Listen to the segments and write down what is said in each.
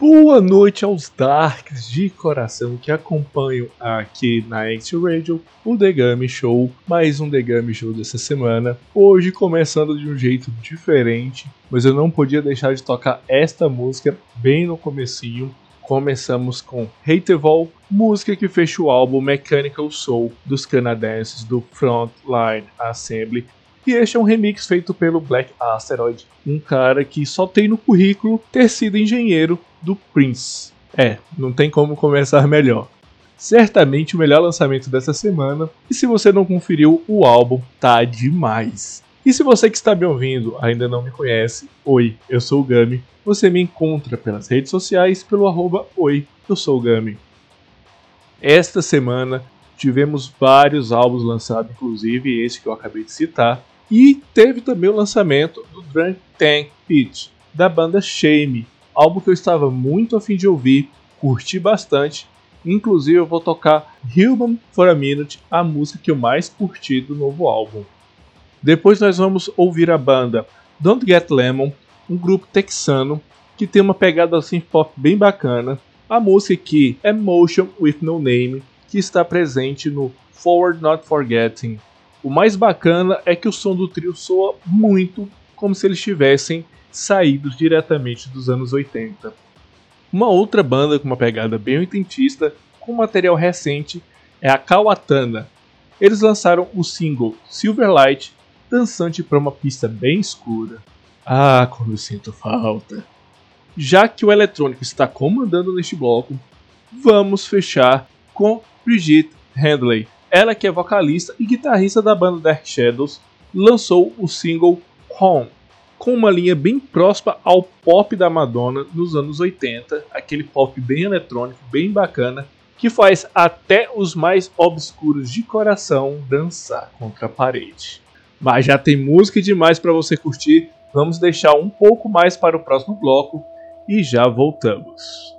Boa noite aos Darks de coração que acompanham aqui na X Radio o The Game Show, mais um The Game Show dessa semana. Hoje começando de um jeito diferente, mas eu não podia deixar de tocar esta música bem no comecinho. Começamos com Hateval, música que fecha o álbum Mechanical Soul dos canadenses do Frontline Assembly, e este é um remix feito pelo Black Asteroid, um cara que só tem no currículo ter sido engenheiro do Prince. É, não tem como começar melhor. Certamente o melhor lançamento dessa semana, e se você não conferiu, o álbum tá demais. E se você que está me ouvindo ainda não me conhece, oi, eu sou o Gami. Você me encontra pelas redes sociais pelo arroba oi, eu sou o Gami. Esta semana tivemos vários álbuns lançados, inclusive esse que eu acabei de citar, e teve também o lançamento do Drunk Tank Pit, da banda Shame, álbum que eu estava muito afim de ouvir, curti bastante. Inclusive eu vou tocar Human for a Minute, a música que eu mais curti do novo álbum. Depois nós vamos ouvir a banda Don't Get Lemon, um grupo texano que tem uma pegada assim pop bem bacana. A música aqui é Motion with No Name, que está presente no Forward Not Forgetting, o mais bacana é que o som do trio soa muito como se eles tivessem saídos diretamente dos anos 80. Uma outra banda com uma pegada bem oitentista, com material recente, é a Kawatana. Eles lançaram o single Silverlight, dançante para uma pista bem escura. Ah, como eu sinto falta! Já que o eletrônico está comandando neste bloco, vamos fechar com Brigitte Handley, ela que é vocalista e guitarrista da banda Dark Shadows, lançou o single Home, com uma linha bem próxima ao pop da Madonna nos anos 80, aquele pop bem eletrônico, bem bacana, que faz até os mais obscuros de coração dançar contra a parede. Mas já tem música demais para você curtir, vamos deixar um pouco mais para o próximo bloco e já voltamos.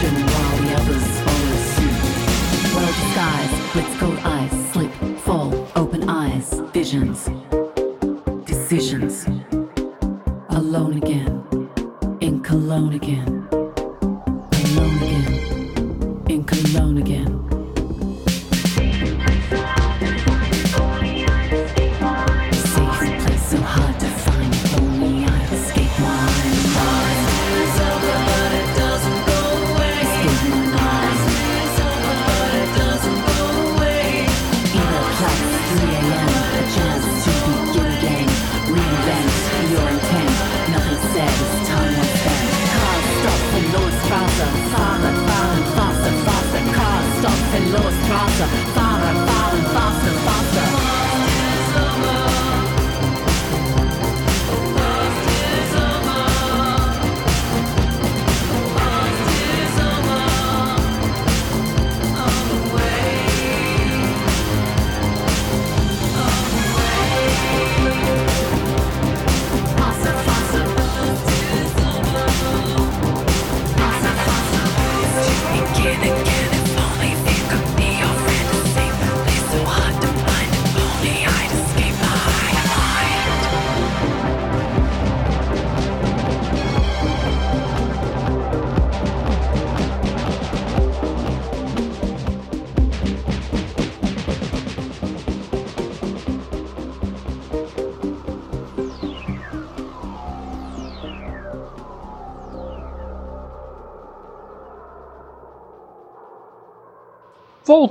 Ocean Wide.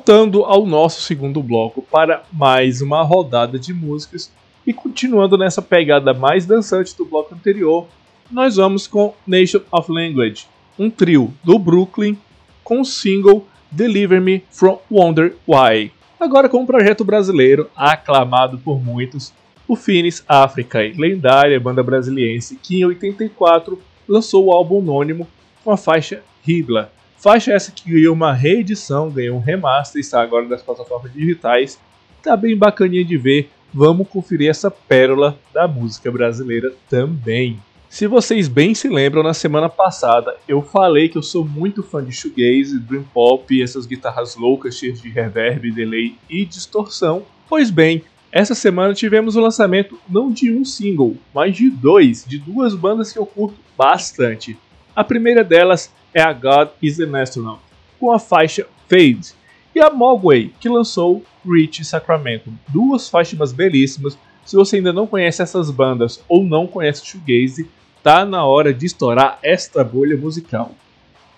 voltando ao nosso segundo bloco para mais uma rodada de músicas e continuando nessa pegada mais dançante do bloco anterior, nós vamos com Nation of Language, um trio do Brooklyn com o single Deliver Me From Wonder Why. Agora com um projeto brasileiro aclamado por muitos, o Finis Africa, lendária banda brasiliense que em 84 lançou o álbum anônimo com a faixa Hidla, Faixa essa que ganhou uma reedição, ganhou um remaster, está agora nas plataformas digitais. Tá bem bacaninha de ver. Vamos conferir essa pérola da música brasileira também. Se vocês bem se lembram, na semana passada eu falei que eu sou muito fã de shoegaze, dream pop essas guitarras loucas cheias de reverb, delay e distorção. Pois bem, essa semana tivemos o lançamento não de um single, mas de dois, de duas bandas que eu curto bastante. A primeira delas é a God is an Astronaut, com a faixa Fade, e a Mogwai, que lançou Rich Sacramento, duas faixas belíssimas. Se você ainda não conhece essas bandas ou não conhece Shoegaze, tá na hora de estourar esta bolha musical.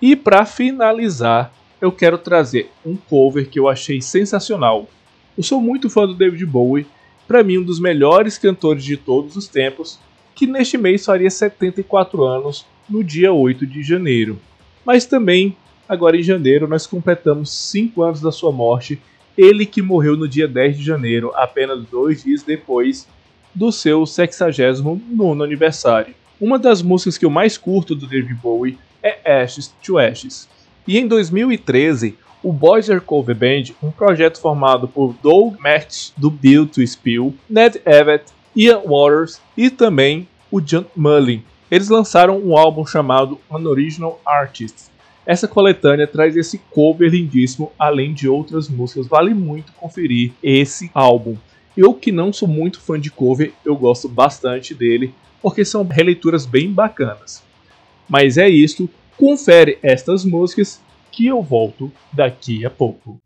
E para finalizar, eu quero trazer um cover que eu achei sensacional. Eu sou muito fã do David Bowie, para mim um dos melhores cantores de todos os tempos, que neste mês faria 74 anos no dia 8 de janeiro. Mas também, agora em janeiro, nós completamos 5 anos da sua morte, ele que morreu no dia 10 de janeiro, apenas dois dias depois do seu 69 aniversário. Uma das músicas que eu mais curto do David Bowie é Ashes to Ashes. E em 2013, o Boiser Cover Band, um projeto formado por Doug Matt do Build to Spill, Ned Evett, Ian Waters e também o John Mullin. Eles lançaram um álbum chamado An Original Artist. Essa coletânea traz esse cover lindíssimo, além de outras músicas. Vale muito conferir esse álbum. Eu que não sou muito fã de cover, eu gosto bastante dele porque são releituras bem bacanas. Mas é isso, confere estas músicas que eu volto daqui a pouco.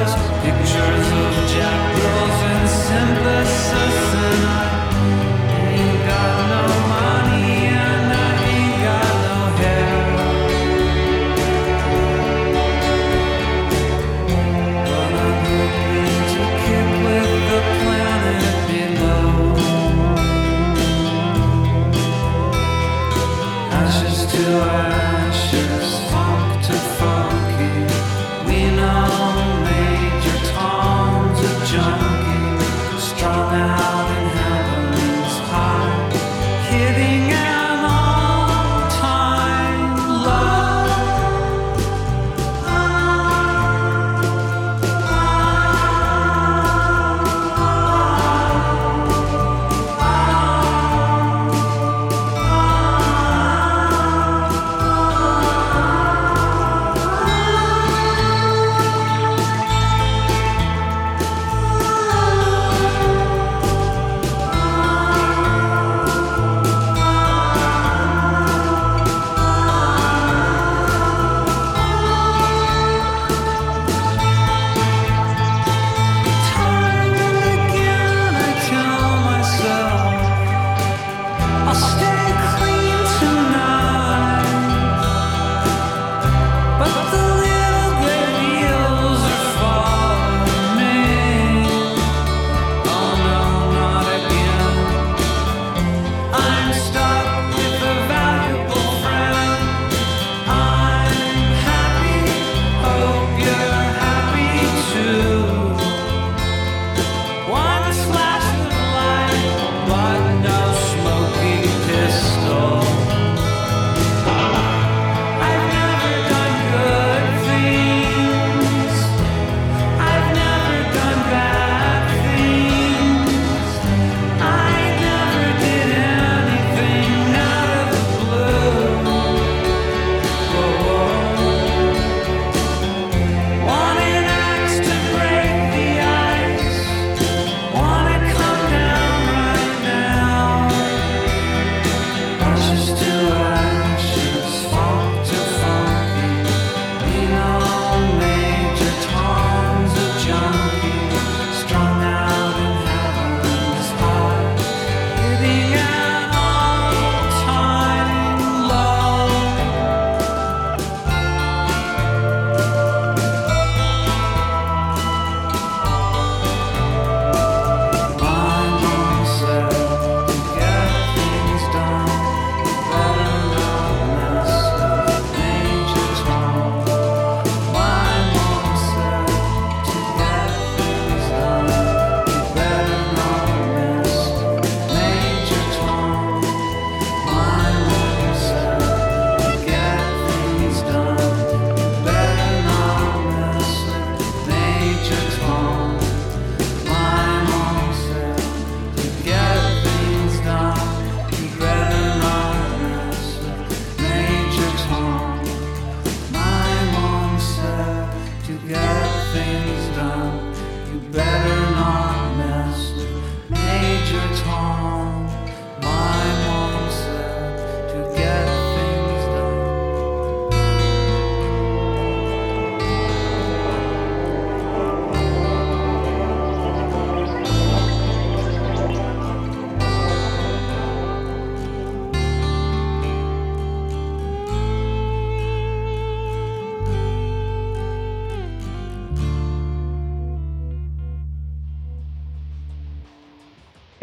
just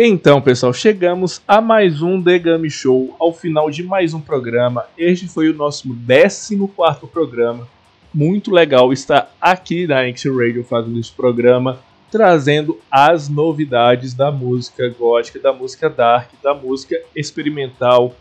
Então, pessoal, chegamos a mais um The Game Show, ao final de mais um programa. Este foi o nosso 14 programa. Muito legal estar aqui na X Radio fazendo esse programa, trazendo as novidades da música gótica, da música dark, da música experimental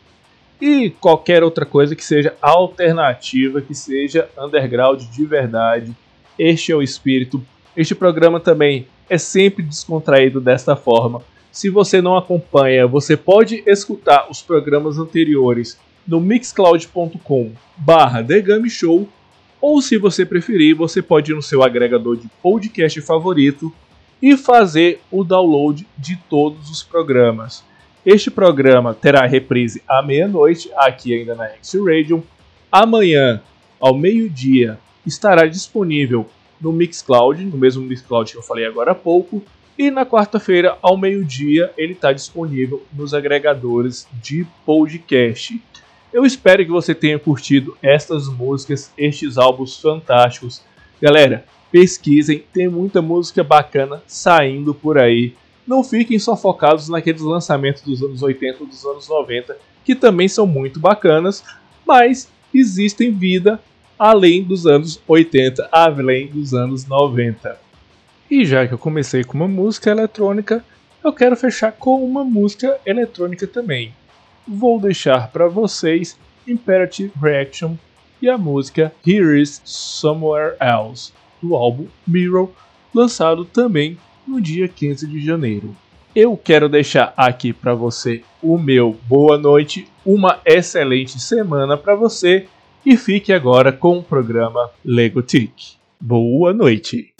e qualquer outra coisa que seja alternativa, que seja underground de verdade. Este é o espírito. Este programa também é sempre descontraído desta forma se você não acompanha, você pode escutar os programas anteriores no mixcloud.com barra Show ou se você preferir, você pode ir no seu agregador de podcast favorito e fazer o download de todos os programas. Este programa terá reprise à meia-noite, aqui ainda na X Radio. Amanhã, ao meio-dia, estará disponível no Mixcloud, no mesmo Mixcloud que eu falei agora há pouco, e na quarta-feira, ao meio-dia, ele está disponível nos agregadores de podcast. Eu espero que você tenha curtido estas músicas, estes álbuns fantásticos. Galera, pesquisem, tem muita música bacana saindo por aí. Não fiquem só focados naqueles lançamentos dos anos 80 ou dos anos 90, que também são muito bacanas, mas existem vida além dos anos 80, além dos anos 90. E já que eu comecei com uma música eletrônica, eu quero fechar com uma música eletrônica também. Vou deixar para vocês Imperative Reaction e a música Here Is Somewhere Else, do álbum Mirror, lançado também no dia 15 de janeiro. Eu quero deixar aqui para você o meu boa noite, uma excelente semana para você e fique agora com o programa Lego Tick. Boa noite!